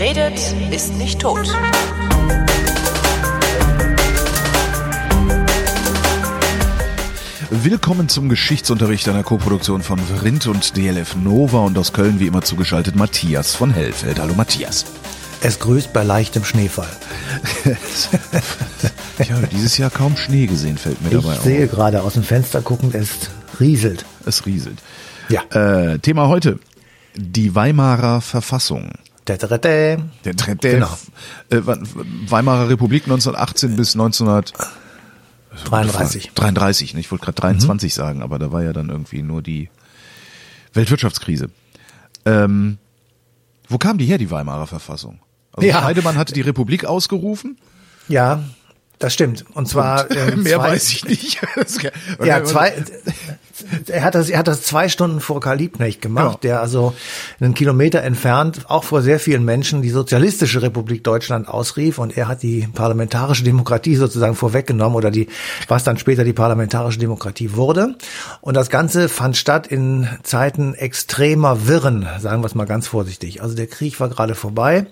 Wer redet, ist nicht tot. Willkommen zum Geschichtsunterricht einer Koproduktion von Vrindt und DLF Nova und aus Köln wie immer zugeschaltet Matthias von Hellfeld. Hallo Matthias. Es grüßt bei leichtem Schneefall. ich habe dieses Jahr kaum Schnee gesehen, fällt mir ich dabei auf. Ich sehe gerade aus dem Fenster guckend, es rieselt. Es rieselt. Ja. Äh, Thema heute. Die Weimarer Verfassung. Der. Genau. Äh, Weimarer Republik 1918 bis 1900 33. 33, ich wollte gerade 23 mhm. sagen, aber da war ja dann irgendwie nur die Weltwirtschaftskrise. Ähm, wo kam die her, die Weimarer Verfassung? Also ja. Scheidemann hatte die Republik ausgerufen. Ja, das stimmt. Und zwar Und, äh, mehr zwei, weiß ich nicht. ja, zwei, er hat das, er hat das zwei Stunden vor Karl Liebknecht gemacht, ja. der also einen Kilometer entfernt auch vor sehr vielen Menschen die Sozialistische Republik Deutschland ausrief und er hat die parlamentarische Demokratie sozusagen vorweggenommen oder die, was dann später die parlamentarische Demokratie wurde. Und das Ganze fand statt in Zeiten extremer Wirren, sagen wir es mal ganz vorsichtig. Also der Krieg war gerade vorbei,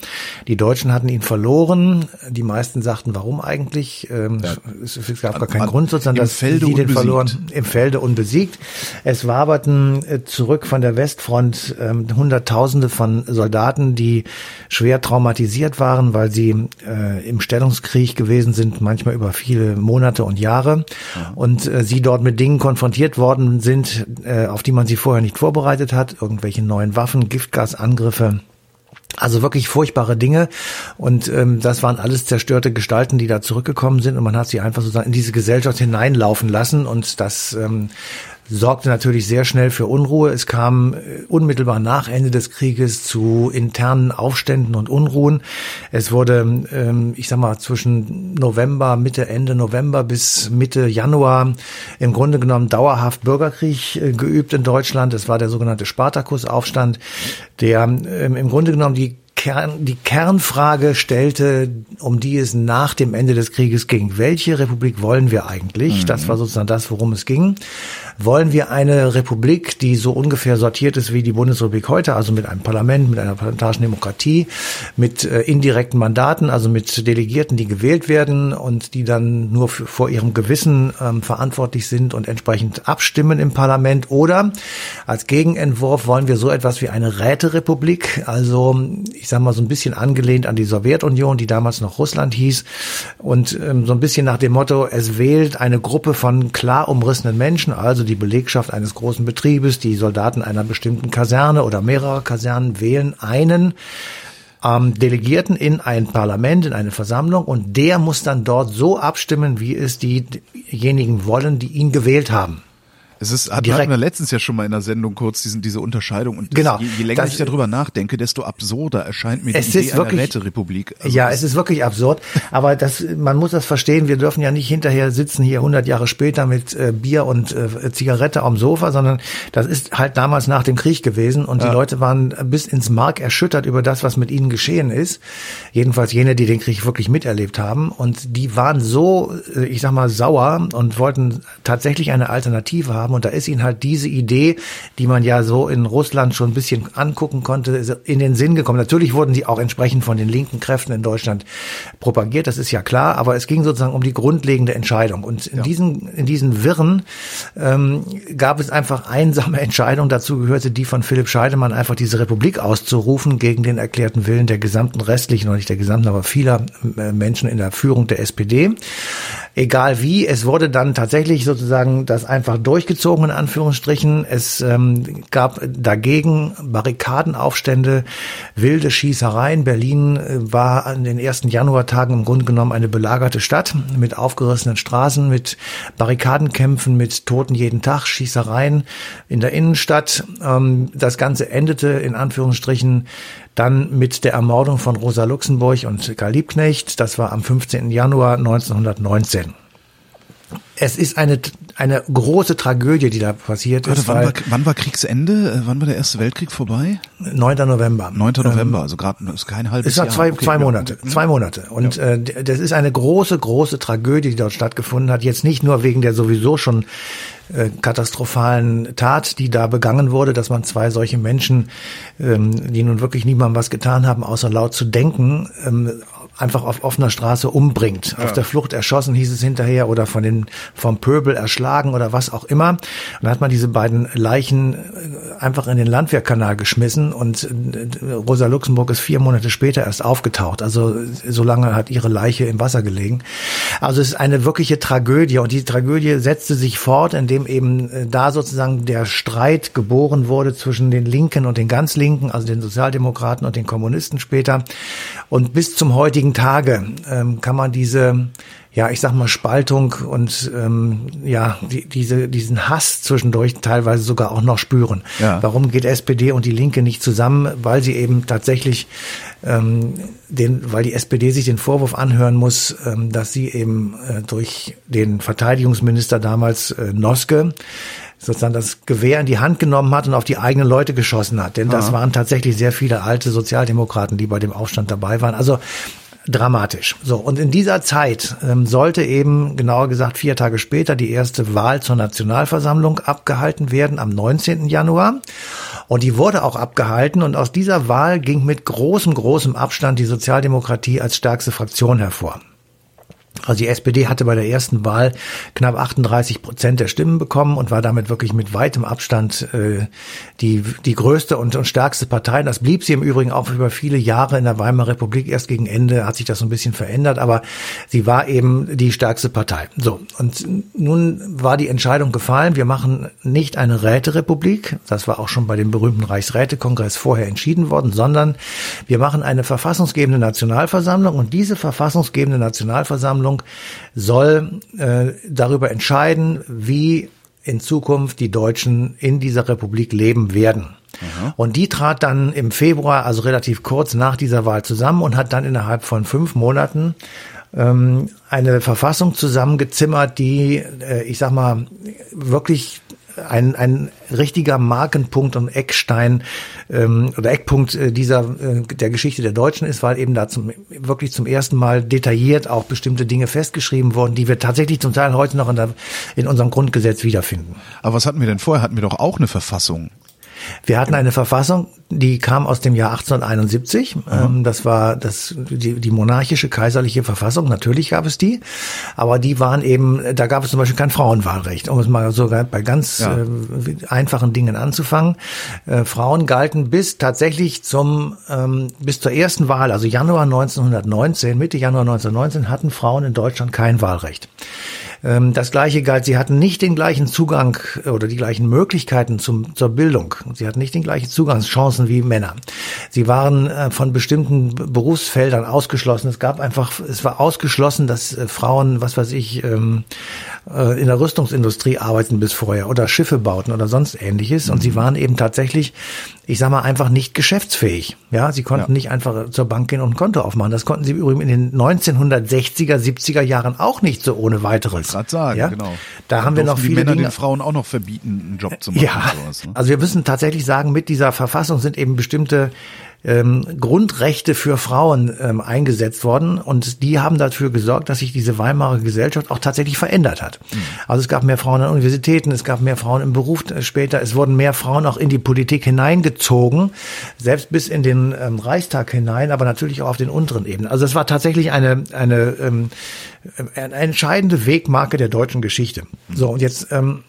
die Deutschen hatten ihn verloren, die meisten sagten, warum eigentlich? Ähm, ja. es, es, gab gar keinen an, Grund sozusagen, dass Felde sie den unbesiegt. verloren, im Felde unbesiegt. Es waberten äh, zurück von der Westfront ähm, Hunderttausende von Soldaten, die schwer traumatisiert waren, weil sie äh, im Stellungskrieg gewesen sind, manchmal über viele Monate und Jahre. Ja. Und äh, sie dort mit Dingen konfrontiert worden sind, äh, auf die man sie vorher nicht vorbereitet hat. Irgendwelche neuen Waffen, Giftgasangriffe. Also wirklich furchtbare Dinge und ähm, das waren alles zerstörte Gestalten, die da zurückgekommen sind und man hat sie einfach sozusagen in diese Gesellschaft hineinlaufen lassen und das ähm, sorgte natürlich sehr schnell für Unruhe. Es kam äh, unmittelbar nach Ende des Krieges zu internen Aufständen und Unruhen. Es wurde, ähm, ich sag mal, zwischen November, Mitte, Ende November bis Mitte Januar im Grunde genommen dauerhaft Bürgerkrieg äh, geübt in Deutschland. Es war der sogenannte Spartakusaufstand, der ähm, im Grunde genommen die Kern, die Kernfrage stellte, um die es nach dem Ende des Krieges ging. Welche Republik wollen wir eigentlich? Mhm. Das war sozusagen das, worum es ging. Wollen wir eine Republik, die so ungefähr sortiert ist wie die Bundesrepublik heute, also mit einem Parlament, mit einer parlamentarischen Demokratie, mit äh, indirekten Mandaten, also mit Delegierten, die gewählt werden und die dann nur für, vor ihrem Gewissen ähm, verantwortlich sind und entsprechend abstimmen im Parlament? Oder als Gegenentwurf wollen wir so etwas wie eine Räterepublik, also ich sage mal so ein bisschen angelehnt an die Sowjetunion, die damals noch Russland hieß und ähm, so ein bisschen nach dem Motto, es wählt eine Gruppe von klar umrissenen Menschen, also die Belegschaft eines großen Betriebes, die Soldaten einer bestimmten Kaserne oder mehrerer Kasernen wählen einen ähm, Delegierten in ein Parlament, in eine Versammlung und der muss dann dort so abstimmen, wie es diejenigen wollen, die ihn gewählt haben. Es ist, hat, hatten wir letztens ja schon mal in der Sendung kurz diesen, diese Unterscheidung. Und das, genau, je, je länger das, ich darüber nachdenke, desto absurder erscheint mir die Idee ist wirklich, einer Räterepublik. Also ja, es ist wirklich absurd, aber das, man muss das verstehen, wir dürfen ja nicht hinterher sitzen hier 100 Jahre später mit äh, Bier und äh, Zigarette am Sofa, sondern das ist halt damals nach dem Krieg gewesen. Und ja. die Leute waren bis ins Mark erschüttert über das, was mit ihnen geschehen ist. Jedenfalls jene, die den Krieg wirklich miterlebt haben. Und die waren so, äh, ich sag mal, sauer und wollten tatsächlich eine Alternative haben und da ist ihnen halt diese Idee, die man ja so in Russland schon ein bisschen angucken konnte, in den Sinn gekommen. Natürlich wurden sie auch entsprechend von den linken Kräften in Deutschland propagiert, das ist ja klar, aber es ging sozusagen um die grundlegende Entscheidung. Und in ja. diesen, in diesen Wirren ähm, gab es einfach einsame Entscheidungen. Dazu gehörte die von Philipp Scheidemann, einfach diese Republik auszurufen gegen den erklärten Willen der gesamten restlichen, oder nicht der gesamten, aber vieler äh, Menschen in der Führung der SPD. Egal wie, es wurde dann tatsächlich sozusagen das einfach durchgezogen in Anführungsstrichen. Es ähm, gab dagegen Barrikadenaufstände, wilde Schießereien. Berlin äh, war an den ersten Januartagen im Grunde genommen eine belagerte Stadt mit aufgerissenen Straßen, mit Barrikadenkämpfen, mit Toten jeden Tag, Schießereien in der Innenstadt. Ähm, das Ganze endete in Anführungsstrichen dann mit der Ermordung von Rosa Luxemburg und Karl Liebknecht. Das war am 15. Januar 1919. Es ist eine, eine große Tragödie, die da passiert Warte, ist. wann, war, wann war Kriegsende? Äh, wann war der Erste Weltkrieg vorbei? 9. November. 9. November, also gerade ist kein halbes Es war Jahr. zwei, Okay, zwei ja. Monate, zwei Monate. Und Ja. äh, das ist eine große, große Tragödie, die dort stattgefunden hat. Jetzt nicht nur wegen der sowieso schon äh, katastrophalen Tat, die da begangen wurde, dass man zwei solche Menschen, ähm, die nun wirklich niemandem was getan haben, außer laut zu denken, ähm, einfach auf offener Straße umbringt. Auf der Flucht erschossen hieß es hinterher oder von den, vom Pöbel erschlagen oder was auch immer. Und dann hat man diese beiden Leichen äh, einfach in den Landwehrkanal geschmissen und äh, Rosa Luxemburg ist vier Monate später erst aufgetaucht. Also äh, so lange hat ihre Leiche im Wasser gelegen. Also es ist eine wirkliche Tragödie und die Tragödie setzte sich fort, indem eben da sozusagen der Streit geboren wurde zwischen den Linken und den ganz Linken, also den Sozialdemokraten und den Kommunisten später. Und bis zum heutigen Tage ähm, kann man diese ja, ich sag mal Spaltung und ähm, ja, die, diese, diesen Hass zwischendurch teilweise sogar auch noch spüren. Ja. Warum geht SPD und die Linke nicht zusammen? Weil sie eben tatsächlich ähm, den, weil die SPD sich den Vorwurf anhören muss, ähm, dass sie eben äh, durch den Verteidigungsminister damals äh, Noske sozusagen das Gewehr in die Hand genommen hat und auf die eigenen Leute geschossen hat. Denn das waren tatsächlich sehr viele alte Sozialdemokraten, die bei dem Aufstand dabei waren. Also dramatisch. So, und in dieser Zeit ähm, sollte eben, genauer gesagt, vier Tage später die erste Wahl zur Nationalversammlung abgehalten werden am 19. Januar. Und die wurde auch abgehalten und aus dieser Wahl ging mit großem, großem Abstand die Sozialdemokratie als stärkste Fraktion hervor. Also die SPD hatte bei der ersten Wahl knapp 38 Prozent der Stimmen bekommen und war damit wirklich mit weitem Abstand äh, die, die größte und, und stärkste Partei. Das blieb sie im Übrigen auch über viele Jahre in der Weimarer Republik. Erst gegen Ende hat sich das so ein bisschen verändert, aber sie war eben die stärkste Partei. So, und nun war die Entscheidung gefallen, wir machen nicht eine Räterepublik, das war auch schon bei dem berühmten Reichsrätekongress vorher entschieden worden, sondern wir machen eine verfassungsgebende Nationalversammlung und diese verfassungsgebende Nationalversammlung soll äh, darüber entscheiden, wie in Zukunft die Deutschen in dieser Republik leben werden. Und die trat dann im Februar, also relativ kurz nach dieser Wahl zusammen und hat dann innerhalb von fünf Monaten ähm, eine Verfassung zusammengezimmert, die, äh, ich sag mal, wirklich ein, ein richtiger Markenpunkt und Eckstein ähm, oder Eckpunkt äh, dieser äh, der Geschichte der Deutschen ist, weil eben da zum, wirklich zum ersten Mal detailliert auch bestimmte Dinge festgeschrieben wurden, die wir tatsächlich zum Teil heute noch in, der, in unserem Grundgesetz wiederfinden. Aber was hatten wir denn vorher? Hatten wir doch auch eine Verfassung. Wir hatten eine Verfassung, die kam aus dem Jahr 1871. Ähm, das war das, die, die monarchische kaiserliche Verfassung. Natürlich gab es die, aber die waren eben, da gab es zum Beispiel kein Frauenwahlrecht, um es mal so bei ganz Ja. äh, einfachen Dingen anzufangen. Äh, Frauen galten bis tatsächlich zum ähm, bis zur ersten Wahl, also Januar 1919, Mitte Januar 1919 hatten Frauen in Deutschland kein Wahlrecht. Ähm, Das gleiche galt, sie hatten nicht den gleichen Zugang äh, oder die gleichen Möglichkeiten zum, zur Bildung. Sie hatten nicht den gleichen Zugangschancen wie Männer. Sie waren äh, von bestimmten Berufsfeldern ausgeschlossen. Es gab einfach, es war ausgeschlossen, dass äh, Frauen, was weiß ich, ähm, äh, in der Rüstungsindustrie arbeiten bis vorher oder Schiffe bauten oder sonst ähnliches. Und sie waren eben tatsächlich, ich sag mal, einfach nicht geschäftsfähig. Ja, sie konnten Ja. nicht einfach zur Bank gehen und ein Konto aufmachen. Das konnten sie übrigens in den 1960er, 70er Jahren auch nicht so ohne weiteres. Gerade sagen, ja? genau. Da haben wir noch viele die Männer Dinge. den Frauen auch noch verbieten, einen Job zu machen. Ja, sowas, ne? also wir müssen tatsächlich sagen, mit dieser Verfassung sind eben bestimmte ähm, Grundrechte für Frauen ähm, eingesetzt worden und die haben dafür gesorgt, dass sich diese Weimarer Gesellschaft auch tatsächlich verändert hat. Mhm. Also es gab mehr Frauen an Universitäten, es gab mehr Frauen im Beruf äh, später, es wurden mehr Frauen auch in die Politik hineingezogen, selbst bis in den ähm, Reichstag hinein, aber natürlich auch auf den unteren Ebenen. Also es war tatsächlich eine eine, ähm, eine entscheidende Wegmarke der deutschen Geschichte. So und jetzt ähm,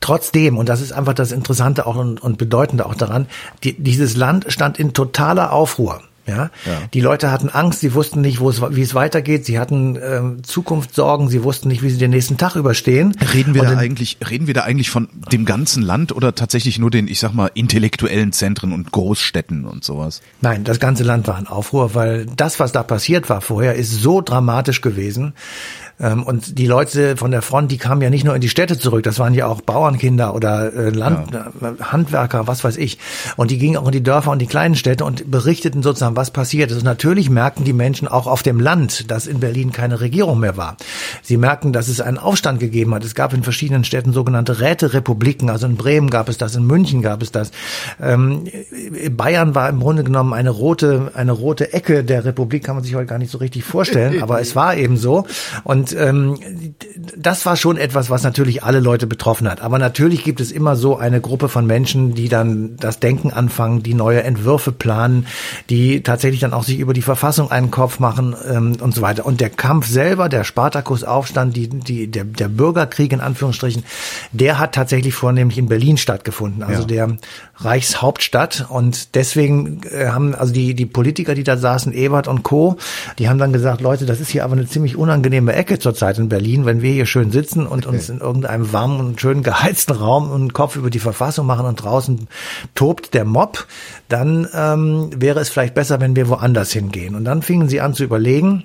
Trotzdem, und das ist einfach das Interessante auch und, und Bedeutende auch daran, die, dieses Land stand in totaler Aufruhr. Ja? Ja. Die Leute hatten Angst, sie wussten nicht, wo es, wie es weitergeht, sie hatten ähm, Zukunftssorgen, sie wussten nicht, wie sie den nächsten Tag überstehen. Reden wir Und da eigentlich, reden wir da eigentlich von dem ganzen Land oder tatsächlich nur den, ich sag mal, intellektuellen Zentren und Großstädten und sowas? Nein, das ganze Land war in Aufruhr, weil das, was da passiert war vorher, ist so dramatisch gewesen. Ähm, und die Leute von der Front, die kamen ja nicht nur in die Städte zurück, das waren ja auch Bauernkinder oder äh, Land, ja. Äh, Handwerker, was weiß ich. Und die gingen auch in die Dörfer und die kleinen Städte und berichteten sozusagen, was passiert ist. Und natürlich merkten die Menschen auch auf dem Land, dass in Berlin keine Regierung mehr war. Sie merkten, dass es einen Aufstand gegeben hat. Es gab in verschiedenen Städten sogenannte Räterepubliken. Also in Bremen gab es das, in München gab es das. Ähm, Bayern war im Grunde genommen eine rote, eine rote Ecke der Republik, kann man sich heute gar nicht so richtig vorstellen, aber es war eben so. Und ähm, das war schon etwas, was natürlich alle Leute betroffen hat. Aber natürlich gibt es immer so eine Gruppe von Menschen, die dann das Denken anfangen, die neue Entwürfe planen, die tatsächlich dann auch sich über die Verfassung einen Kopf machen ähm, und so weiter. Und der Kampf selber, der Spartakusaufstand, die, die, der, der Bürgerkrieg in Anführungsstrichen, der hat tatsächlich vornehmlich in Berlin stattgefunden, also ja. der Reichshauptstadt. Und deswegen äh, haben also die, die Politiker, die da saßen, Ebert und Co., die haben dann gesagt, Leute, das ist hier aber eine ziemlich unangenehme Ecke zurzeit in Berlin, wenn wir hier schön sitzen und okay. uns in irgendeinem warmen und schön geheizten Raum einen Kopf über die Verfassung machen und draußen tobt der Mob, dann ähm, wäre es vielleicht besser, wenn wir woanders hingehen. Und dann fingen sie an zu überlegen,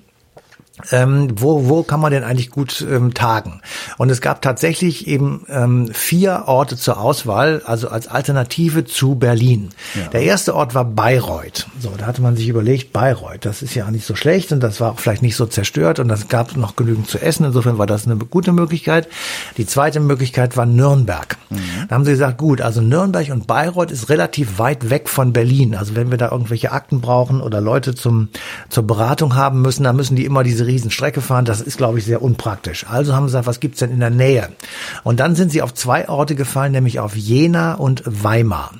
ähm, wo, wo kann man denn eigentlich gut ähm, tagen? Und es gab tatsächlich eben ähm, vier Orte zur Auswahl, also als Alternative zu Berlin. Ja. Der erste Ort war Bayreuth. So, da hatte man sich überlegt, Bayreuth, das ist ja nicht so schlecht und das war auch vielleicht nicht so zerstört und das gab noch genügend zu essen. Insofern war das eine gute Möglichkeit. Die zweite Möglichkeit war Nürnberg. Mhm. Da haben sie gesagt, gut, also Nürnberg und Bayreuth ist relativ weit weg von Berlin. Also wenn wir da irgendwelche Akten brauchen oder Leute zum, zur Beratung haben müssen, dann müssen die immer diese Riesenstrecke fahren. Das ist, glaube ich, sehr unpraktisch. Also haben sie gesagt, was gibt's denn in der Nähe? Und dann sind sie auf zwei Orte gefallen, nämlich auf Jena und Weimar.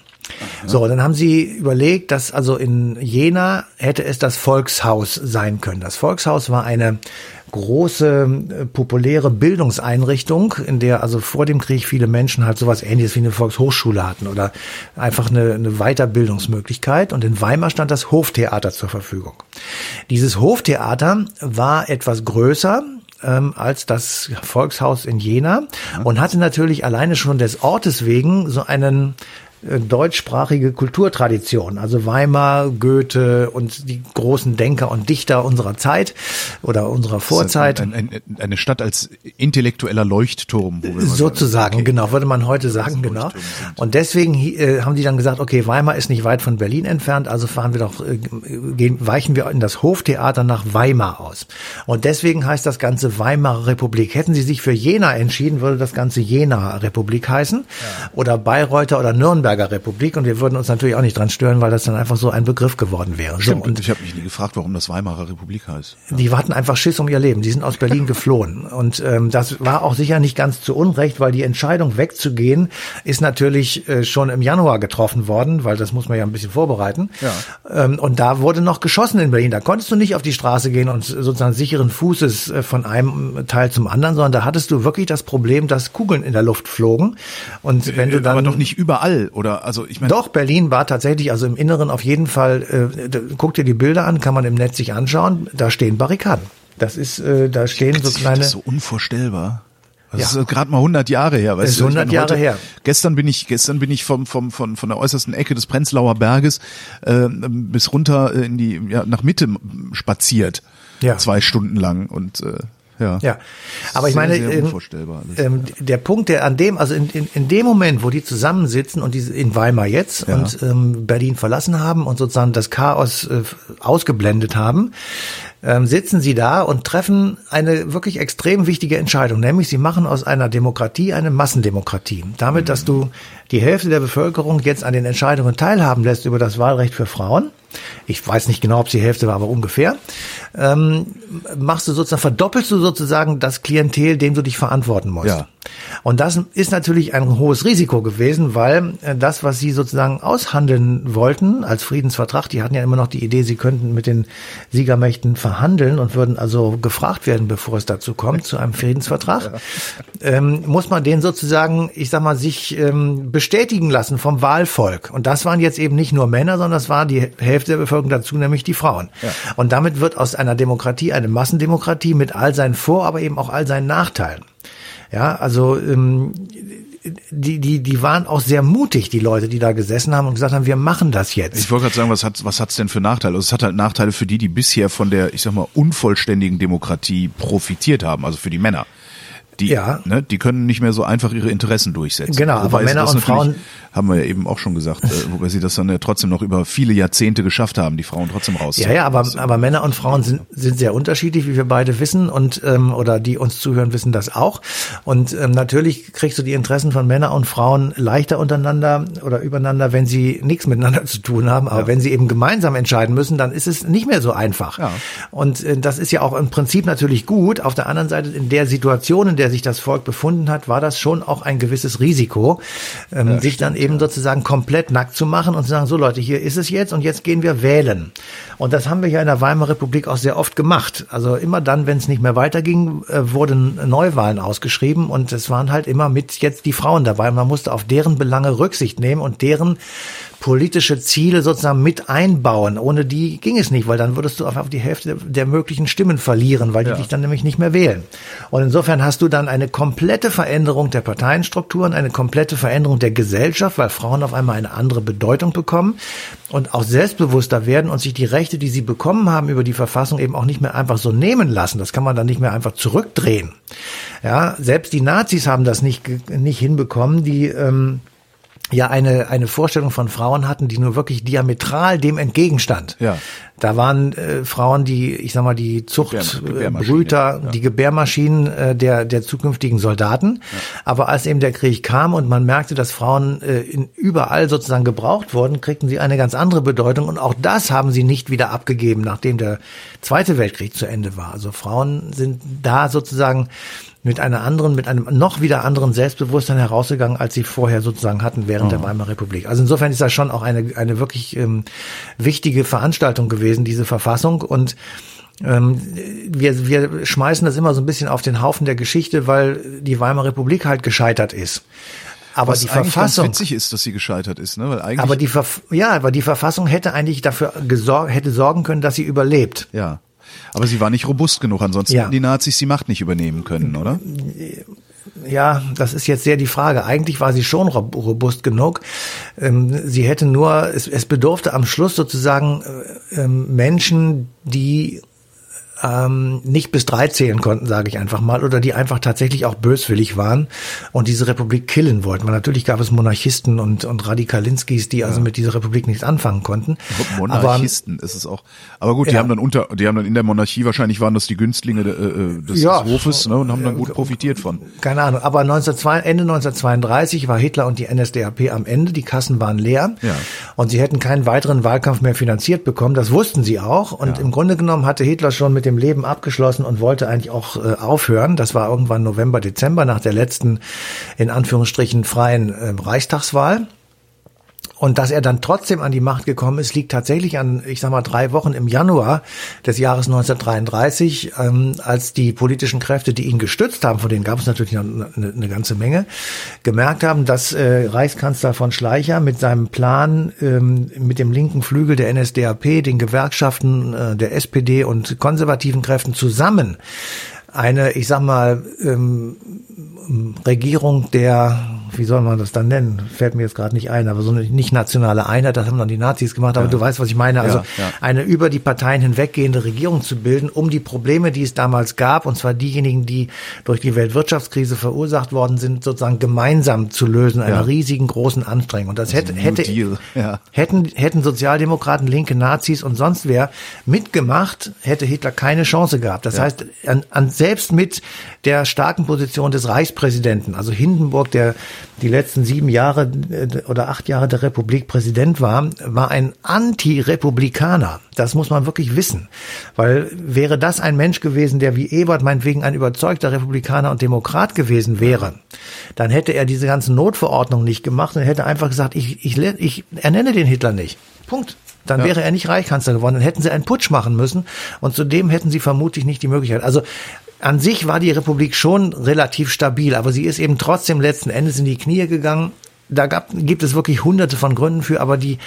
So, dann haben sie überlegt, dass also in Jena hätte es das Volkshaus sein können. Das Volkshaus war eine große äh, populäre Bildungseinrichtung, in der also vor dem Krieg viele Menschen halt sowas ähnliches wie eine Volkshochschule hatten oder einfach eine, eine Weiterbildungsmöglichkeit. Und in Weimar stand das Hoftheater zur Verfügung. Dieses Hoftheater war etwas größer, ähm, als das Volkshaus in Jena und hatte natürlich alleine schon des Ortes wegen so einen deutschsprachige Kulturtradition, also Weimar, Goethe und die großen Denker und Dichter unserer Zeit oder unserer Vorzeit. Ein, ein, eine Stadt als intellektueller Leuchtturm. Sozusagen, okay. genau, würde man heute sagen, genau. Und deswegen äh, haben die dann gesagt, okay, Weimar ist nicht weit von Berlin entfernt, also fahren wir doch, äh, gehen, weichen wir in das Hoftheater nach Weimar aus. Und deswegen heißt das Ganze Weimarer Republik. Hätten sie sich für Jena entschieden, würde das Ganze Jena Republik heißen ja. oder Bayreuther oder Nürnberg Nürnberger Republik und wir würden uns natürlich auch nicht dran stören, weil das dann einfach so ein Begriff geworden wäre. Stimmt, so, und ich habe mich nie gefragt, warum das Weimarer Republik heißt. Ja. Die hatten einfach Schiss um ihr Leben. Die sind aus Berlin geflohen und ähm, das war auch sicher nicht ganz zu Unrecht, weil die Entscheidung wegzugehen ist natürlich äh, schon im Januar getroffen worden, weil das muss man ja ein bisschen vorbereiten. Ja. Ähm, und da wurde noch geschossen in Berlin. Da konntest du nicht auf die Straße gehen und sozusagen sicheren Fußes äh, von einem Teil zum anderen, sondern da hattest du wirklich das Problem, dass Kugeln in der Luft flogen. Und wenn du dann aber doch nicht überall, oder? Oder also ich meine. Doch, Berlin war tatsächlich, also im Inneren auf jeden Fall, äh, guck dir die Bilder an, kann man im Netz sich anschauen, da stehen Barrikaden. Das ist, äh, da stehen so kleine. Das ist so unvorstellbar. Das ja. ist gerade mal 100 Jahre her. Weißt das ist 100 Jahre heute, her. Gestern bin ich, gestern bin ich vom, vom, von, von der äußersten Ecke des Prenzlauer Berges äh, bis runter in die, ja, nach Mitte spaziert. Ja. Zwei Stunden lang und äh, ja. ja. Aber ich meine, ähm, ähm, der Punkt, der an dem, also in, in, in dem Moment, wo die zusammensitzen und die in Weimar jetzt ja. und ähm, Berlin verlassen haben und sozusagen das Chaos äh, ausgeblendet haben, ähm, sitzen sie da und treffen eine wirklich extrem wichtige Entscheidung, nämlich sie machen aus einer Demokratie eine Massendemokratie. Damit, dass du die Hälfte der Bevölkerung jetzt an den Entscheidungen teilhaben lässt über das Wahlrecht für Frauen, ich weiß nicht genau, ob es die Hälfte war, aber ungefähr, ähm, machst du sozusagen, verdoppelst du sozusagen das Klientel, dem du dich verantworten musst. Ja. Und das ist natürlich ein hohes Risiko gewesen, weil äh, das, was sie sozusagen aushandeln wollten als Friedensvertrag, die hatten ja immer noch die Idee, sie könnten mit den Siegermächten verhandeln und würden also gefragt werden, bevor es dazu kommt, zu einem Friedensvertrag, ja. ähm, muss man den sozusagen, ich sag mal, sich ähm, bestätigen lassen vom Wahlvolk. Und das waren jetzt eben nicht nur Männer, sondern das war die Hälfte der Bevölkerung dazu, nämlich die Frauen. Ja. Und damit wird aus einer Demokratie eine Massendemokratie mit all seinen Vor-, aber eben auch all seinen Nachteilen. Ja, also ähm, die, die, die waren auch sehr mutig, die Leute, die da gesessen haben und gesagt haben, wir machen das jetzt. Ich wollte gerade sagen, was hat was hat's denn für Nachteile? Also es hat halt Nachteile für die, die bisher von der, ich sag mal, unvollständigen Demokratie profitiert haben, also für die Männer. Die, ja. ne, die können nicht mehr so einfach ihre Interessen durchsetzen. Genau, wobei aber Männer und Frauen haben wir ja eben auch schon gesagt, äh, wobei sie das dann ja trotzdem noch über viele Jahrzehnte geschafft haben, die Frauen trotzdem raus. Ja, ja, aber aber Männer und Frauen sind sind sehr unterschiedlich, wie wir beide wissen und ähm, oder die uns zuhören wissen das auch. Und ähm, natürlich kriegst du die Interessen von Männern und Frauen leichter untereinander oder übereinander, wenn sie nichts miteinander zu tun haben. Aber ja. wenn sie eben gemeinsam entscheiden müssen, dann ist es nicht mehr so einfach. Ja. Und äh, das ist ja auch im Prinzip natürlich gut. Auf der anderen Seite in der Situation, in der sich das Volk befunden hat, war das schon auch ein gewisses Risiko, ähm, ja, sich stimmt, dann eben ja. sozusagen komplett nackt zu machen und zu sagen, so Leute, hier ist es jetzt und jetzt gehen wir wählen. Und das haben wir ja in der Weimarer Republik auch sehr oft gemacht. Also immer dann, wenn es nicht mehr weiterging, äh, wurden Neuwahlen ausgeschrieben und es waren halt immer mit jetzt die Frauen dabei. Man musste auf deren Belange Rücksicht nehmen und deren politische Ziele sozusagen mit einbauen. Ohne die ging es nicht, weil dann würdest du auf die Hälfte der möglichen Stimmen verlieren, weil die ja. dich dann nämlich nicht mehr wählen. Und insofern hast du dann eine komplette Veränderung der Parteienstrukturen, eine komplette Veränderung der Gesellschaft, weil Frauen auf einmal eine andere Bedeutung bekommen und auch selbstbewusster werden und sich die Rechte, die sie bekommen haben über die Verfassung eben auch nicht mehr einfach so nehmen lassen. Das kann man dann nicht mehr einfach zurückdrehen. Ja, selbst die Nazis haben das nicht, nicht hinbekommen, die, ähm, ja eine, eine Vorstellung von Frauen hatten, die nur wirklich diametral dem entgegenstand. Ja. Da waren äh, Frauen, die, ich sag mal, die Zuchtbrüter, ja. die Gebärmaschinen äh, der, der zukünftigen Soldaten. Ja. Aber als eben der Krieg kam und man merkte, dass Frauen äh, in, überall sozusagen gebraucht wurden, kriegten sie eine ganz andere Bedeutung. Und auch das haben sie nicht wieder abgegeben, nachdem der Zweite Weltkrieg zu Ende war. Also Frauen sind da sozusagen mit einer anderen, mit einem noch wieder anderen Selbstbewusstsein herausgegangen, als sie vorher sozusagen hatten während oh. der Weimarer Republik. Also insofern ist das schon auch eine, eine wirklich ähm, wichtige Veranstaltung gewesen, diese Verfassung. Und ähm, wir, wir schmeißen das immer so ein bisschen auf den Haufen der Geschichte, weil die Weimarer Republik halt gescheitert ist. Aber Was die Verfassung witzig ist, dass sie gescheitert ist, ne? Weil eigentlich aber die Ver ja, aber die Verfassung hätte eigentlich dafür gesorgt, hätte sorgen können, dass sie überlebt. Ja. Aber sie war nicht robust genug, ansonsten ja. hätten die Nazis die Macht nicht übernehmen können, oder? Ja, das ist jetzt sehr die Frage. Eigentlich war sie schon robust genug. Ähm, sie hätte nur, es, bedurfte am Schluss sozusagen äh, ähm, Menschen, die ähm, nicht bis drei zählen konnten, sage ich einfach mal, oder die einfach tatsächlich auch böswillig waren und diese Republik killen wollten. Weil natürlich gab es Monarchisten und, und Radikalinskis, die also mit dieser Republik nichts anfangen konnten. Monarchisten aber, ist es auch. Aber gut, die ja. haben dann unter, die haben dann in der Monarchie wahrscheinlich waren das die Günstlinge de, äh, des, ja, des Hofes ne, und haben dann gut profitiert von. Keine Ahnung. Aber 1902, Ende 1932 war Hitler und die NSDAP am Ende. Die Kassen waren leer ja. und sie hätten keinen weiteren Wahlkampf mehr finanziert bekommen. Das wussten sie auch. Und ja. im Grunde genommen hatte Hitler schon mit dem dem Leben abgeschlossen und wollte eigentlich auch äh, aufhören. Das war irgendwann November, Dezember nach der letzten, in Anführungsstrichen, freien äh, Reichstagswahl. Und dass er dann trotzdem an die Macht gekommen ist, liegt tatsächlich an, ich sag mal, drei Wochen im Januar des Jahres 1933, ähm, als die politischen Kräfte, die ihn gestützt haben, von denen gab es natürlich eine, eine ganze Menge, gemerkt haben, dass äh, Reichskanzler von Schleicher mit seinem Plan, ähm, mit dem linken Flügel der NSDAP, den Gewerkschaften äh, der SPD und konservativen Kräften zusammen eine, ich sag mal, ähm, Regierung der wie soll man das dann nennen? Fällt mir jetzt gerade nicht ein, aber so eine nicht nationale Einheit, das haben dann die Nazis gemacht, aber ja. du weißt, was ich meine. Also ja, ja. eine über die Parteien hinweggehende Regierung zu bilden, um die Probleme, die es damals gab, und zwar diejenigen, die durch die Weltwirtschaftskrise verursacht worden sind, sozusagen gemeinsam zu lösen, einer riesigen großen Anstrengung. Und das also hätte, hätte hätten, hätten Sozialdemokraten, linke Nazis und sonst wer mitgemacht, hätte Hitler keine Chance gehabt. Das heißt, an, an selbst mit der starken Position des Reichspräsidenten, also Hindenburg, der die letzten sieben Jahre äh, oder acht Jahre der Republik Präsident war, war ein Anti-Republikaner. Das muss man wirklich wissen. Weil wäre das ein Mensch gewesen, der wie Ebert meinetwegen ein überzeugter Republikaner und Demokrat gewesen wäre, dann hätte er diese ganzen Notverordnungen nicht gemacht und hätte einfach gesagt, ich, ich, ich ernenne den Hitler nicht. Punkt. Dann ja. wäre er nicht Reichskanzler geworden. Dann hätten sie einen Putsch machen müssen und zudem hätten sie vermutlich nicht die Möglichkeit. Also an sich war die Republik schon relativ stabil, aber sie ist eben trotzdem letzten Endes in die Knie gegangen. Da gab, gibt es wirklich hunderte von Gründen für, aber die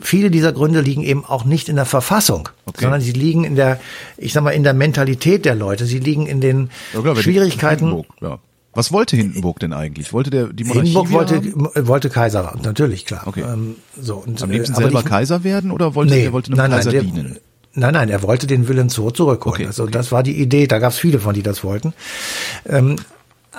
viele dieser Gründe liegen eben auch nicht in der Verfassung, okay. sondern sie liegen in der, ich sag mal, in der Mentalität der Leute. Sie liegen in den ja, klar, Schwierigkeiten. Ja. Was wollte Hindenburg denn eigentlich? Wollte der die Monarchie Hindenburg wollte haben? wollte Kaiser, natürlich klar. Okay. Ähm, so und am liebsten äh, selber ich, Kaiser werden oder wollte nee, er wollte einem nein, Kaiser nein, der, dienen? Nein, nein, er wollte den Willen so zurückholen. Okay, also okay. das war die Idee. Da gab es viele von, die das wollten. Ähm,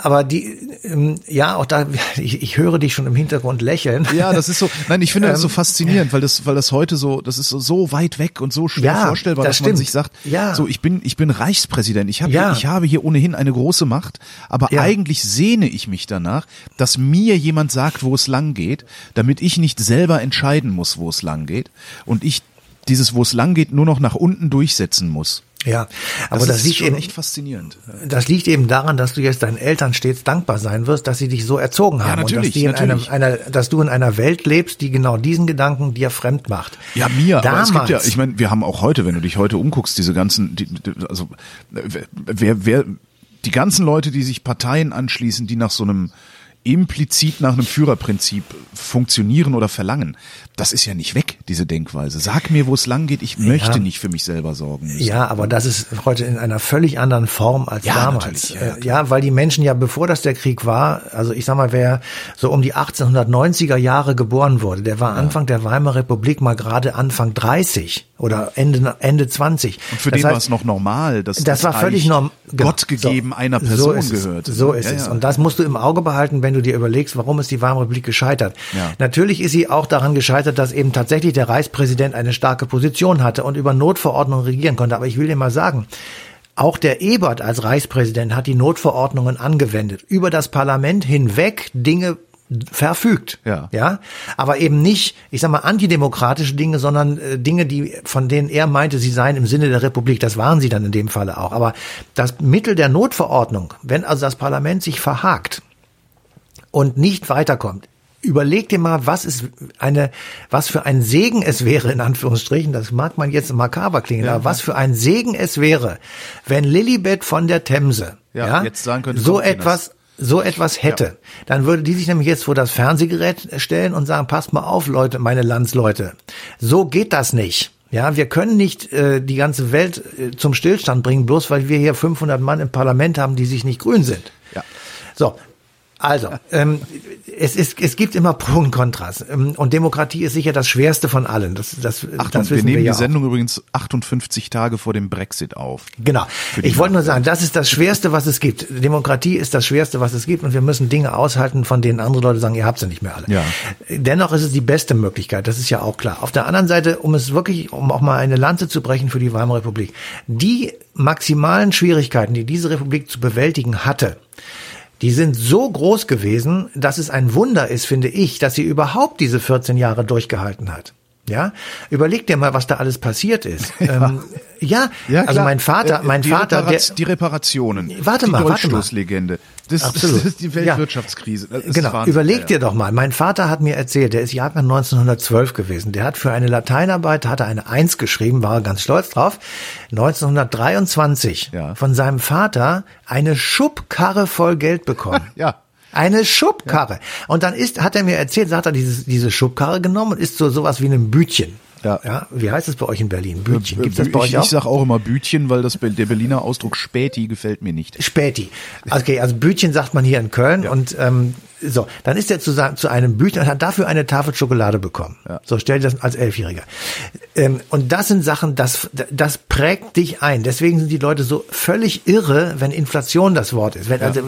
aber die, ähm, ja, auch da, ich, ich höre dich schon im Hintergrund lächeln. Ja, das ist so, nein, ich finde das so ähm, faszinierend, weil das, weil das heute so, das ist so, so weit weg und so schwer ja, vorstellbar, das dass stimmt. man sich sagt, ja. so, ich bin, ich bin Reichspräsident, ich habe, ja. ich habe hier ohnehin eine große Macht, aber ja. eigentlich sehne ich mich danach, dass mir jemand sagt, wo es lang geht, damit ich nicht selber entscheiden muss, wo es lang geht und ich dieses, wo es lang geht, nur noch nach unten durchsetzen muss. Ja, aber das, das liegt eben echt faszinierend. Das liegt eben daran, dass du jetzt deinen Eltern stets dankbar sein wirst, dass sie dich so erzogen haben ja, und dass, die in einer, einer, dass du in einer Welt lebst, die genau diesen Gedanken dir fremd macht. Ja, mir. Damals, aber es gibt ja, ich meine, wir haben auch heute, wenn du dich heute umguckst, diese ganzen, die, also wer, wer, die ganzen Leute, die sich Parteien anschließen, die nach so einem implizit nach einem Führerprinzip funktionieren oder verlangen. Das ist ja nicht weg, diese Denkweise. Sag mir, wo es lang geht. Ich möchte ja. nicht für mich selber sorgen müssen. Ja, aber das ist heute in einer völlig anderen Form als ja, damals. Ja, äh, ja, weil die Menschen ja, bevor das der Krieg war, also ich sag mal, wer so um die 1890er Jahre geboren wurde, der war Anfang der Weimarer Republik mal gerade Anfang 30 oder Ende, Ende 20. Und für das den heißt, war es noch normal, dass das, das war völlig normal. Genau. Gott gegeben so, einer Person so gehört. So ist es. Und das musst du im Auge behalten, wenn wenn du dir überlegst, warum ist die Weimarer Republik gescheitert. Ja. Natürlich ist sie auch daran gescheitert, dass eben tatsächlich der Reichspräsident eine starke Position hatte und über Notverordnungen regieren konnte. Aber ich will dir mal sagen, auch der Ebert als Reichspräsident hat die Notverordnungen angewendet. Über das Parlament hinweg Dinge verfügt. Ja. ja. Aber eben nicht, ich sag mal, antidemokratische Dinge, sondern äh, Dinge, die, von denen er meinte, sie seien im Sinne der Republik. Das waren sie dann in dem Falle auch. Aber das Mittel der Notverordnung, wenn also das Parlament sich verhakt, und nicht weiterkommt, überleg dir mal, was ist eine, was für ein Segen es wäre, in Anführungsstrichen, das mag man jetzt makaber klingen, ja, aber was für ein Segen es wäre, wenn Lilibet von der Themse, ja, ja jetzt sagen könnte, so etwas, so etwas hätte, ja. dann würde die sich nämlich jetzt vor das Fernsehgerät stellen und sagen, passt mal auf, Leute, meine Landsleute, so geht das nicht. Ja, wir können nicht äh, die ganze Welt äh, zum Stillstand bringen, bloß weil wir hier 500 Mann im Parlament haben, die sich nicht grün sind. Ja. So, also, ähm, es, ist, es gibt immer Pro und Kontras. Ähm, und Demokratie ist sicher das Schwerste von allen. Das, das, Achtung, das wissen wir nehmen wir ja die Sendung auch. übrigens 58 Tage vor dem Brexit auf. Genau. Ich wollte nur sagen, das ist das Schwerste, was es gibt. Demokratie ist das Schwerste, was es gibt. Und wir müssen Dinge aushalten, von denen andere Leute sagen, ihr habt sie nicht mehr alle. Ja. Dennoch ist es die beste Möglichkeit. Das ist ja auch klar. Auf der anderen Seite, um es wirklich, um auch mal eine Lanze zu brechen für die Weimarer Republik. Die maximalen Schwierigkeiten, die diese Republik zu bewältigen hatte, die sind so groß gewesen, dass es ein Wunder ist, finde ich, dass sie überhaupt diese 14 Jahre durchgehalten hat. Ja, überleg dir mal, was da alles passiert ist. Ja, ähm, ja, ja also mein Vater, mein die Vater, Reparat der, die Reparationen, warte die mal, warte mal. Das, Absolut. das ist die Weltwirtschaftskrise. genau, Wahnsinn, überleg dir doch mal. Mein Vater hat mir erzählt, der ist Jahrgang 1912 gewesen. Der hat für eine Lateinarbeit, hat er eine Eins geschrieben, war ganz stolz drauf. 1923 ja. von seinem Vater eine Schubkarre voll Geld bekommen. ja. Eine Schubkarre. Ja. Und dann ist, hat er mir erzählt, hat er dieses, diese Schubkarre genommen und ist so sowas wie einem Bütchen. Ja. ja. Wie heißt es bei euch in Berlin? Bütchen. Gibt's das bei euch auch? Ich sag auch immer Bütchen, weil das der Berliner Ausdruck Späti gefällt mir nicht. Späti. Okay, also Bütchen sagt man hier in Köln ja. und ähm, so, dann ist er zu, zu einem Büchner und hat dafür eine Tafel Schokolade bekommen. Ja. So stell dir das als Elfjähriger. Ähm, und das sind Sachen, das, das prägt dich ein. Deswegen sind die Leute so völlig irre, wenn Inflation das Wort ist. Wenn, ja. also,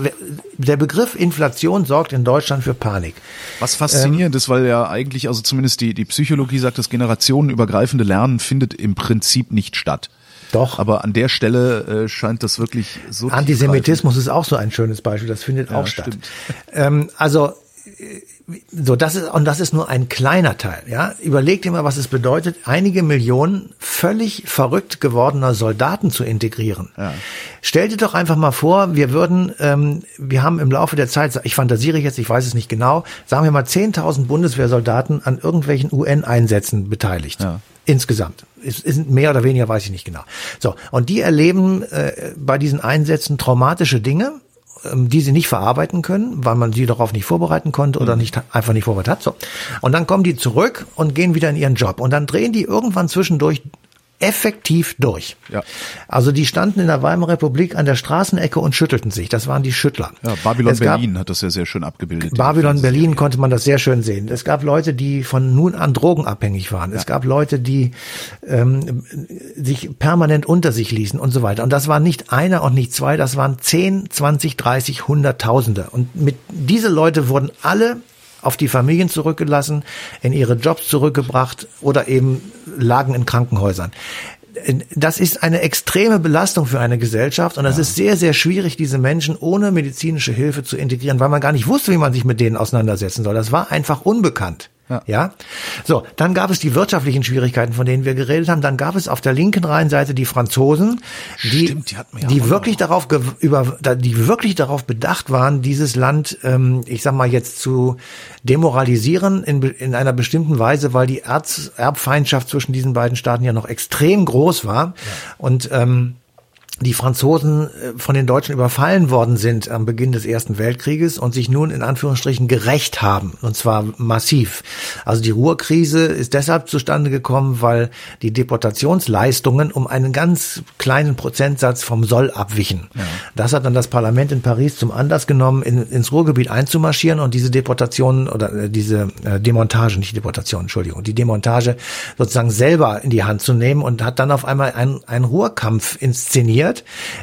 der Begriff Inflation sorgt in Deutschland für Panik. Was faszinierend ähm, ist, weil ja eigentlich, also zumindest die, die Psychologie sagt, das generationenübergreifende Lernen findet im Prinzip nicht statt. Doch. Aber an der Stelle äh, scheint das wirklich so. Antisemitismus ist auch so ein schönes Beispiel. Das findet ja, auch statt. Ähm, also so, das ist, und das ist nur ein kleiner Teil, ja. Überleg dir mal, was es bedeutet, einige Millionen völlig verrückt gewordener Soldaten zu integrieren. Ja. Stell dir doch einfach mal vor, wir würden, ähm, wir haben im Laufe der Zeit, ich fantasiere jetzt, ich weiß es nicht genau, sagen wir mal 10.000 Bundeswehrsoldaten an irgendwelchen UN-Einsätzen beteiligt. Ja. Insgesamt. Es sind mehr oder weniger, weiß ich nicht genau. So. Und die erleben äh, bei diesen Einsätzen traumatische Dinge, die sie nicht verarbeiten können, weil man sie darauf nicht vorbereiten konnte oder mhm. nicht einfach nicht vorbereitet hat. So. Und dann kommen die zurück und gehen wieder in ihren Job. Und dann drehen die irgendwann zwischendurch effektiv durch. Ja. Also die standen in der Weimarer Republik an der Straßenecke und schüttelten sich. Das waren die Schüttler. Ja, Babylon gab- Berlin hat das ja sehr schön abgebildet. Babylon Berlin konnte man das sehr schön sehen. Es gab Leute, die von nun an drogenabhängig waren. Es gab Leute, die ähm, sich permanent unter sich ließen und so weiter. Und das waren nicht einer und nicht zwei, das waren 10, 20, 30, Hunderttausende. Und mit diese Leute wurden alle auf die Familien zurückgelassen, in ihre Jobs zurückgebracht oder eben lagen in Krankenhäusern das ist eine extreme Belastung für eine Gesellschaft und es ist sehr, sehr schwierig, diese Menschen ohne medizinische Hilfe zu integrieren, weil man gar nicht wusste, wie man sich mit denen auseinandersetzen soll. Das war einfach unbekannt. Ja. Ja. So, dann gab es die wirtschaftlichen Schwierigkeiten, von denen wir geredet haben. Dann gab es auf der linken Rheinseite die Franzosen, die, Stimmt, die ja die wirklich darauf über, die wirklich darauf bedacht waren, dieses Land, ähm, ich sag mal jetzt zu demoralisieren in, in einer bestimmten Weise, weil die Erz, Erbfeindschaft zwischen diesen beiden Staaten ja noch extrem groß war und ähm, die Franzosen äh, von den Deutschen überfallen worden sind am Beginn des Ersten Weltkrieges und sich nun in Anführungsstrichen gerecht haben, und zwar massiv. Also die Ruhrkrise ist deshalb zustande gekommen, weil die Deportationsleistungen um einen ganz kleinen Prozentsatz vom Soll abwichen. Das hat dann das Parlament in Paris zum Anlass genommen, in, ins Ruhrgebiet einzumarschieren und diese Deportation oder äh, diese äh, Demontage, nicht Deportation, Entschuldigung, die Demontage sozusagen selber in die Hand zu nehmen und hat dann auf einmal einen, einen Ruhrkampf inszeniert,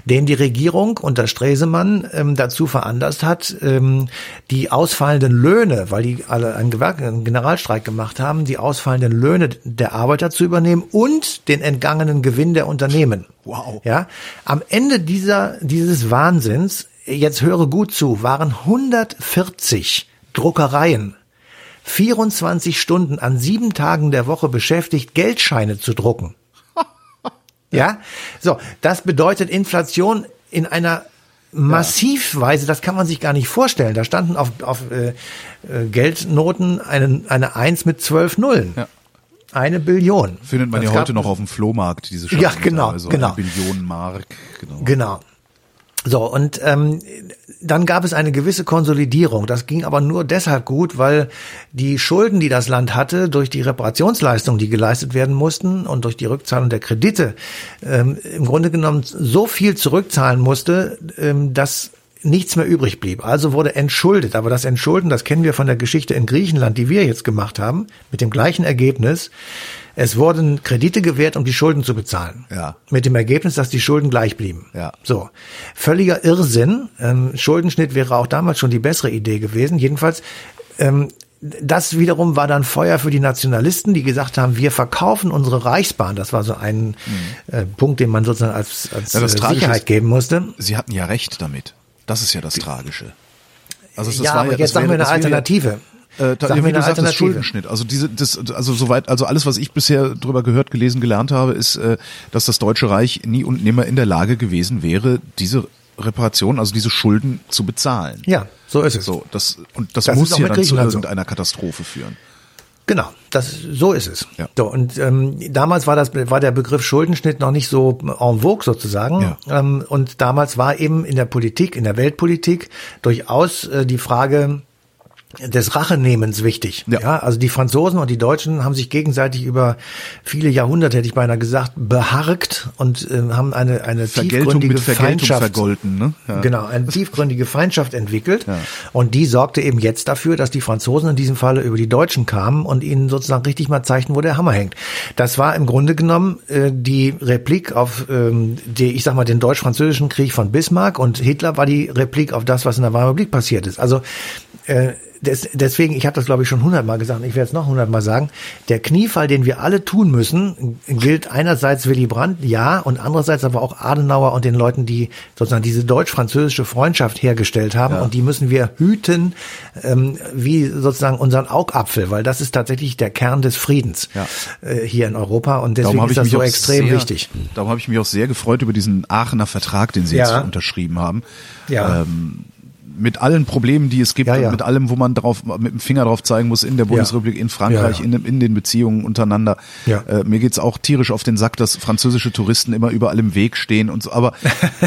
den die Regierung unter Stresemann ähm, dazu veranlasst hat, ähm, die ausfallenden Löhne, weil die alle einen, Gewerk einen Generalstreik gemacht haben, die ausfallenden Löhne der Arbeiter zu übernehmen und den entgangenen Gewinn der Unternehmen. Wow. Ja, am Ende dieser dieses Wahnsinns, jetzt höre gut zu, waren 140 Druckereien 24 Stunden an sieben Tagen der Woche beschäftigt, Geldscheine zu drucken. Ja, so, das bedeutet Inflation in einer Massivweise, das kann man sich gar nicht vorstellen. Da standen auf, auf äh, äh, Geldnoten eine, eine Eins mit zwölf Nullen. Ja. Eine Billion. Findet man Das ja heute noch auf dem Flohmarkt, diese Ja, Schatten, genau, also genau. Eine Billion Mark. Genau. Genau. So, und ähm, dann gab es eine gewisse Konsolidierung. Das ging aber nur deshalb gut, weil die Schulden, die das Land hatte, durch die Reparationsleistungen, die geleistet werden mussten und durch die Rückzahlung der Kredite, ähm, im Grunde genommen so viel zurückzahlen musste, ähm, dass nichts mehr übrig blieb. Also wurde entschuldet. Aber das Entschulden, das kennen wir von der Geschichte in Griechenland, die wir jetzt gemacht haben, mit dem gleichen Ergebnis. Es wurden Kredite gewährt, um die Schulden zu bezahlen. Ja. Mit dem Ergebnis, dass die Schulden gleich blieben. Ja. So. Völliger Irrsinn. Ähm, Schuldenschnitt wäre auch damals schon die bessere Idee gewesen. Jedenfalls, ähm, das wiederum war dann Feuer für die Nationalisten, die gesagt haben, wir verkaufen unsere Reichsbahn. Das war so ein äh, Punkt, den man sozusagen als, als Ja, äh, Sicherheit ist- geben musste. Sie hatten ja recht damit. Das ist ja das Tragische. Also das ja, war aber jetzt wäre- wir eine Alternative. Äh, da, Sag wie du sagst, das. Schuldenschnitt. Also diese, das, also soweit, also alles, was ich bisher drüber gehört, gelesen, gelernt habe, ist, äh, dass das Deutsche Reich nie und nimmer in der Lage gewesen wäre, diese Reparation, also diese Schulden zu bezahlen. Ja, so ist es. So, das und das, Das muss ja dann zu Griechenland so. irgendeiner Katastrophe führen. Genau, das so ist es. Ja. So und ähm, damals war das war der Begriff Schuldenschnitt noch nicht so en vogue sozusagen. Ja. Ähm, und damals war eben in der Politik, in der Weltpolitik durchaus äh, die Frage des Rachenehmens wichtig. Ja. Ja. also die Franzosen und die Deutschen haben sich gegenseitig über viele Jahrhunderte, hätte ich beinahe gesagt, beharkt und äh, haben eine eine Vergeltung tiefgründige Feindschaft vergolten, ne? Ja. Genau, eine tiefgründige Feindschaft entwickelt. Ja. Und die sorgte eben jetzt dafür, dass die Franzosen in diesem Falle über die Deutschen kamen und ihnen sozusagen richtig mal zeigten, wo der Hammer hängt. Das war im Grunde genommen äh, die Replik auf ähm, die, ich sag mal, den deutsch-französischen Krieg von Bismarck und Hitler war die Replik auf das, was in der Weimarer Republik passiert ist. Also äh, des, deswegen, ich habe das glaube ich schon hundertmal gesagt, und ich werde es noch hundertmal sagen, der Kniefall, den wir alle tun müssen, gilt einerseits Willy Brandt, ja, und andererseits aber auch Adenauer und den Leuten, die sozusagen diese deutsch-französische Freundschaft hergestellt haben Ja. und die müssen wir hüten, ähm, wie sozusagen unseren Augapfel, weil das ist tatsächlich der Kern des Friedens Ja. äh, hier in Europa und deswegen ist ich das so extrem sehr, wichtig. Darum habe ich mich auch sehr gefreut über diesen Aachener Vertrag, den Sie Ja. jetzt unterschrieben haben. Ja. Ähm, mit allen Problemen, die es gibt, Ja, ja. und mit allem, wo man drauf, mit dem Finger drauf zeigen muss, in der Bundesrepublik, in Frankreich. In, in den Beziehungen untereinander. Äh, mir geht's auch tierisch auf den Sack, dass französische Touristen immer überall im Weg stehen und so. Aber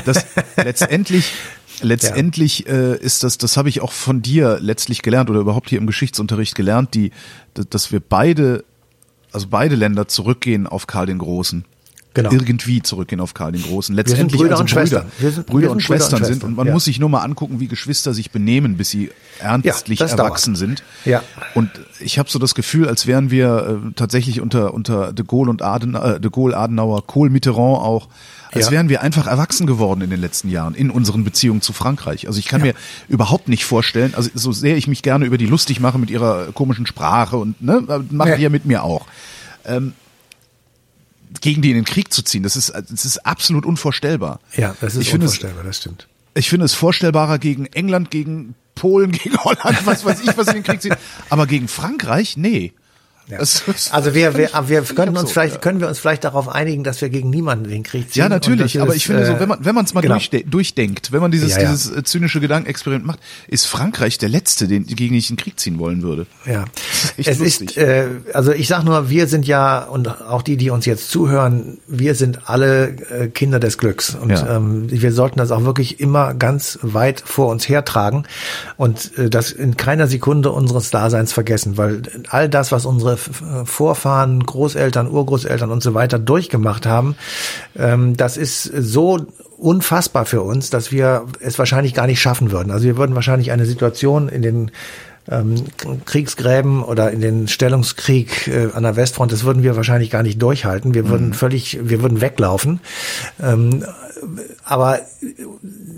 das letztendlich, letztendlich äh, ist das, das habe ich auch von dir letztlich gelernt oder überhaupt hier im Geschichtsunterricht gelernt, die, dass wir beide, also beide Länder zurückgehen auf Karl den Großen. Genau. irgendwie zurückgehen auf Karl den Großen. Letztendlich wir sind Brüder also und Schwestern. Wir sind, Brüder, wir sind und, Schwestern und Schwestern sind und man ja. muss sich nur mal angucken, wie Geschwister sich benehmen, bis sie ernstlich ja, erwachsen dauert. sind. Ja. Und ich habe so das Gefühl, als wären wir äh, tatsächlich unter unter de Gaulle und Adenauer, äh, de Gaulle, Adenauer, Kohl, Mitterrand auch als ja. wären wir einfach erwachsen geworden in den letzten Jahren in unseren Beziehungen zu Frankreich. Also ich kann ja. mir überhaupt nicht vorstellen, also so sehr ich mich gerne über die lustig mache mit ihrer komischen Sprache und ne, machen ja. die ja mit mir auch. Ähm, gegen die in den Krieg zu ziehen, das ist, das ist absolut unvorstellbar. Ja, das ist ich unvorstellbar, es, das stimmt. Ich finde es vorstellbarer gegen England, gegen Polen, gegen Holland, was weiß ich, was in den Krieg zieht. Aber gegen Frankreich, nee. Ja. Also wir, wir, wir können uns vielleicht, können wir uns vielleicht darauf einigen, dass wir gegen niemanden den Krieg ziehen. Ja, natürlich, aber ich finde so, wenn man, wenn man es mal genau. durchde durchdenkt, wenn man dieses, ja, dieses äh, zynische Gedankenexperiment macht, ist Frankreich der Letzte, den, gegen ich den Krieg ziehen wollen würde. Ja. Ist es lustig. ist, äh, also ich sag nur, wir sind ja, und auch die, die uns jetzt zuhören, wir sind alle äh, Kinder des Glücks. Und ähm, wir sollten das auch wirklich immer ganz weit vor uns hertragen und äh, das in keiner Sekunde unseres Daseins vergessen, weil all das, was unsere Vorfahren, Großeltern, Urgroßeltern und so weiter durchgemacht haben, ähm, das ist so unfassbar für uns, dass wir es wahrscheinlich gar nicht schaffen würden. Also wir würden wahrscheinlich eine Situation in den ähm, Kriegsgräben oder in den Stellungskrieg äh, an der Westfront, das würden wir wahrscheinlich gar nicht durchhalten. Wir würden mhm. völlig, wir würden weglaufen. Ähm, aber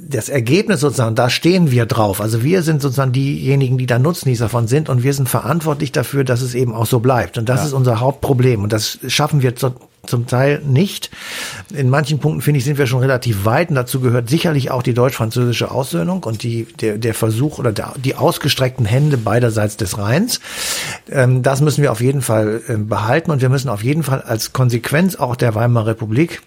das Ergebnis sozusagen, da stehen wir drauf. Also wir sind sozusagen diejenigen, die da Nutznießer davon sind und wir sind verantwortlich dafür, dass es eben auch so bleibt. Und das ja. ist unser Hauptproblem. Und das schaffen wir zu, zum Teil nicht. In manchen Punkten, finde ich, sind wir schon relativ weit. Und dazu gehört sicherlich auch die deutsch-französische Aussöhnung und die, der, der Versuch oder der, die ausgestreckten Hände beiderseits des Rheins. Ähm, das müssen wir auf jeden Fall äh, behalten. Und wir müssen auf jeden Fall als Konsequenz auch der Weimarer Republik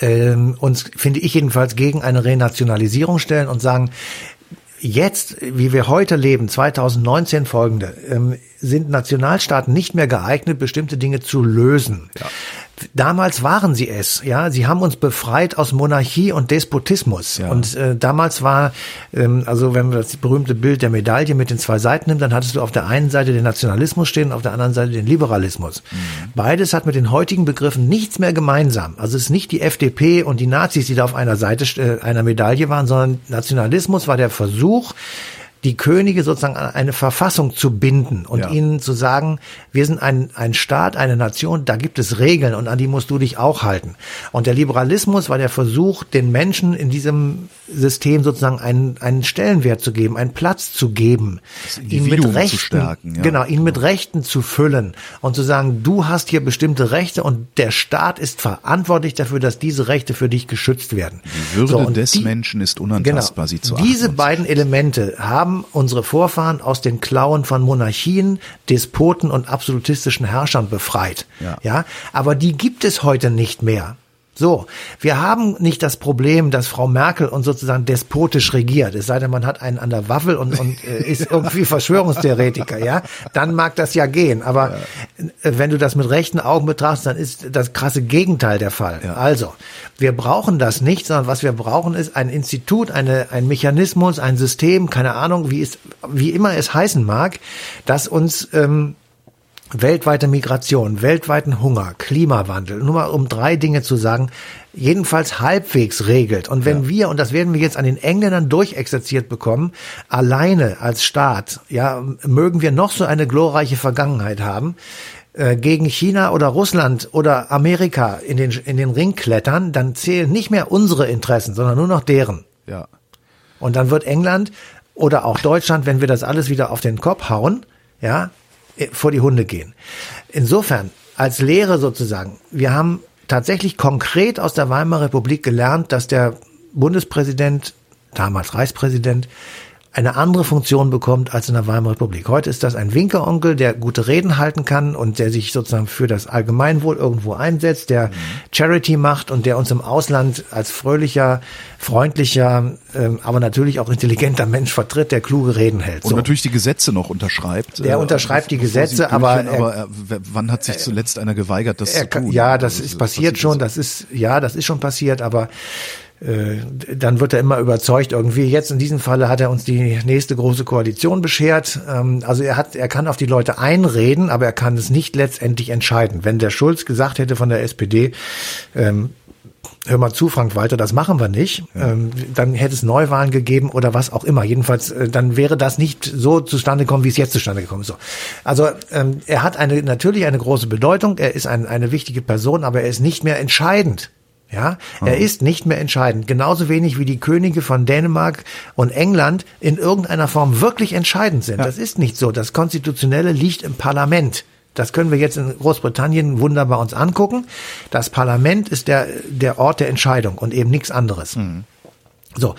ähm, uns, finde ich jedenfalls, gegen eine Renationalisierung stellen und sagen, jetzt, wie wir heute leben, 2019 folgende, ähm, sind Nationalstaaten nicht mehr geeignet, bestimmte Dinge zu lösen. Ja. Damals waren sie es, ja. Sie haben uns befreit aus Monarchie und Despotismus. Ja. Und äh, damals war, ähm, also wenn man das berühmte Bild der Medaille mit den zwei Seiten nimmt, dann hattest du auf der einen Seite den Nationalismus stehen, auf der anderen Seite den Liberalismus. Mhm. Beides hat mit den heutigen Begriffen nichts mehr gemeinsam. Also es ist nicht die FDP und die Nazis, die da auf einer Seite äh, einer Medaille waren, sondern Nationalismus war der Versuch, die Könige sozusagen an eine Verfassung zu binden und ja. ihnen zu sagen, wir sind ein, ein Staat, eine Nation, da gibt es Regeln und an die musst du dich auch halten. Und der Liberalismus war der Versuch, den Menschen in diesem System sozusagen einen, einen Stellenwert zu geben, einen Platz zu geben, ihn mit Rechten, stärken, ja. genau, ihn mit Rechten zu füllen und zu sagen, du hast hier bestimmte Rechte und der Staat ist verantwortlich dafür, dass diese Rechte für dich geschützt werden. Die Würde so, des die, Menschen ist unantastbar, genau, sie zu achten. Diese beiden Elemente haben haben unsere Vorfahren aus den Klauen von Monarchien, Despoten und absolutistischen Herrschern befreit. Ja. ja, aber die gibt es heute nicht mehr. So, wir haben nicht das Problem, dass Frau Merkel uns sozusagen despotisch regiert. Es sei denn, man hat einen an der Waffel und, und äh, ist irgendwie Verschwörungstheoretiker, ja. Dann mag das ja gehen. Aber ja. Äh, wenn du das mit rechten Augen betrachtest, dann ist das krasse Gegenteil der Fall. Ja. Also, wir brauchen das nicht, sondern was wir brauchen ist ein Institut, eine, ein Mechanismus, ein System, keine Ahnung, wie es, wie immer es heißen mag, das uns ähm, weltweite Migration, weltweiten Hunger, Klimawandel, nur mal um drei Dinge zu sagen, jedenfalls halbwegs regelt. Und wenn ja. wir, und das werden wir jetzt an den Engländern durchexerziert bekommen, alleine als Staat, ja, mögen wir noch so eine glorreiche Vergangenheit haben, äh, gegen China oder Russland oder Amerika in den, in den Ring klettern, dann zählen nicht mehr unsere Interessen, sondern nur noch deren. Ja. Und dann wird England oder auch Deutschland, wenn wir das alles wieder auf den Kopf hauen, ja, vor die Hunde gehen. Insofern, als Lehre sozusagen, wir haben tatsächlich konkret aus der Weimarer Republik gelernt, dass der Bundespräsident, damals Reichspräsident, eine andere Funktion bekommt als in der Weimarer Republik. Heute ist das ein Winkeronkel, der gute Reden halten kann und der sich sozusagen für das Allgemeinwohl irgendwo einsetzt, der mhm. Charity macht und der uns im Ausland als fröhlicher, freundlicher, ähm, aber natürlich auch intelligenter Mensch vertritt, der kluge Reden hält. Und so. natürlich die Gesetze noch unterschreibt. Der äh, unterschreibt die Gesetze, aber, er, aber er, wann hat sich zuletzt einer geweigert, das er, zu tun? Ja, das also, ist passiert schon, das ist ja, das ist schon passiert, aber äh, dann wird er immer überzeugt irgendwie. Jetzt in diesem Falle hat er uns die nächste große Koalition beschert. Ähm, also er hat, er kann auf die Leute einreden, aber er kann es nicht letztendlich entscheiden. Wenn der Schulz gesagt hätte von der SPD, ähm, hör mal zu, Frank Walter, das machen wir nicht. Ja. Ähm, dann hätte es Neuwahlen gegeben oder was auch immer. Jedenfalls, äh, dann wäre das nicht so zustande gekommen, wie es jetzt zustande gekommen ist. So. Also ähm, er hat eine natürlich eine große Bedeutung. Er ist ein, eine wichtige Person, aber er ist nicht mehr entscheidend ja, er mhm. ist nicht mehr entscheidend. Genauso wenig wie die Könige von Dänemark und England in irgendeiner Form wirklich entscheidend sind. Ja. Das ist nicht so. Das Konstitutionelle liegt im Parlament. Das können wir jetzt in Großbritannien wunderbar uns angucken. Das Parlament ist der, der Ort der Entscheidung und eben nichts anderes. Mhm. So,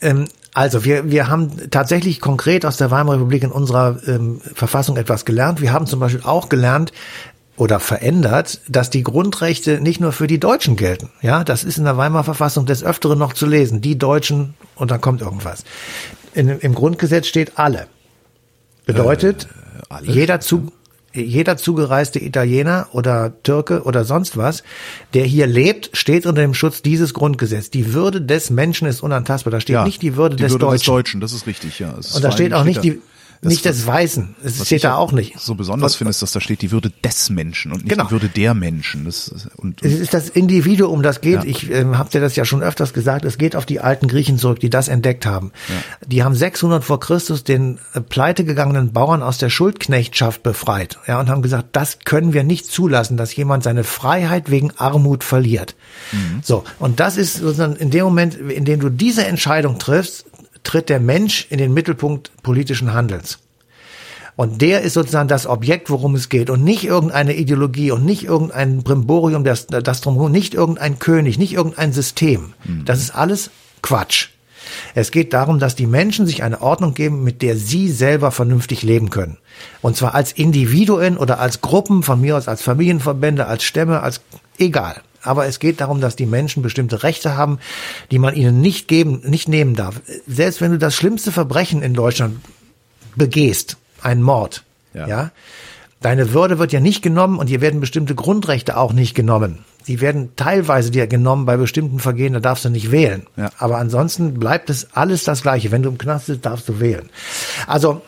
ähm, also wir, wir haben tatsächlich konkret aus der Weimarer Republik in unserer ähm, Verfassung etwas gelernt. Wir haben zum Beispiel auch gelernt, oder verändert, dass die Grundrechte nicht nur für die Deutschen gelten. Ja, das ist in der Weimarer Verfassung des Öfteren noch zu lesen. Die Deutschen und dann kommt irgendwas. In, Im Grundgesetz steht alle. Bedeutet, äh, jeder zu, jeder zugereiste Italiener oder Türke oder sonst was, der hier lebt, steht unter dem Schutz dieses Grundgesetzes. Die Würde des Menschen ist unantastbar. Da steht ja, nicht die Würde, die des, Würde Deutschen. des Deutschen. Das ist richtig, ja. Und da steht auch nicht die, das nicht des Weißen. Es steht da auch nicht. So besonders finde ist, dass da steht die Würde des Menschen und nicht genau. die Würde der Menschen. Das, und, und es ist das Individuum, das geht. Ja. Ich ähm, habe dir das ja schon öfters gesagt. Es geht auf die alten Griechen zurück, die das entdeckt haben. Ja. Die haben 600 vor Christus den äh, pleitegegangenen Bauern aus der Schuldknechtschaft befreit. Ja, und haben gesagt, das können wir nicht zulassen, dass jemand seine Freiheit wegen Armut verliert. Mhm. So. Und das ist sozusagen in dem Moment, in dem du diese Entscheidung triffst, tritt der Mensch in den Mittelpunkt politischen Handelns. Und der ist sozusagen das Objekt, worum es geht und nicht irgendeine Ideologie und nicht irgendein Brimborium, das, das drumherum, nicht irgendein König, nicht irgendein System. Mhm. Das ist alles Quatsch. Es geht darum, dass die Menschen sich eine Ordnung geben, mit der sie selber vernünftig leben können. Und zwar als Individuen oder als Gruppen, von mir aus als Familienverbände, als Stämme, als egal. Aber es geht darum, dass die Menschen bestimmte Rechte haben, die man ihnen nicht geben, nicht nehmen darf. Selbst wenn du das schlimmste Verbrechen in Deutschland begehst, einen Mord, ja. ja, deine Würde wird ja nicht genommen und dir werden bestimmte Grundrechte auch nicht genommen. Die werden teilweise dir genommen bei bestimmten Vergehen, da darfst du nicht wählen. Ja. Aber ansonsten bleibt es alles das Gleiche. Wenn du im Knast bist, darfst du wählen. Also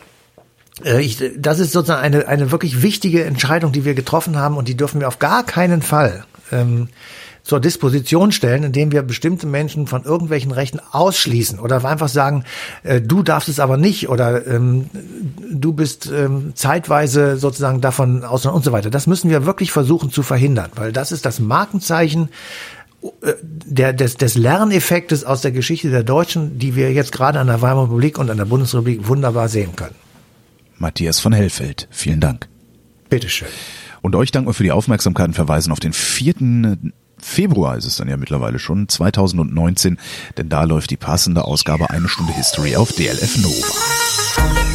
ich, das ist sozusagen eine, eine wirklich wichtige Entscheidung, die wir getroffen haben und die dürfen wir auf gar keinen Fall ähm, zur Disposition stellen, indem wir bestimmte Menschen von irgendwelchen Rechten ausschließen oder einfach sagen, äh, du darfst es aber nicht oder ähm, du bist ähm, zeitweise sozusagen davon aus und so weiter. Das müssen wir wirklich versuchen zu verhindern, weil das ist das Markenzeichen äh, der, des, des Lerneffektes aus der Geschichte der Deutschen, die wir jetzt gerade an der Weimarer Republik und an der Bundesrepublik wunderbar sehen können. Matthias von Hellfeld, vielen Dank. Bitteschön. Und euch danken wir für die Aufmerksamkeit und verweisen auf den 4. Februar ist es dann ja mittlerweile schon, 2019, denn da läuft die passende Ausgabe Eine Stunde History auf DLF Nova.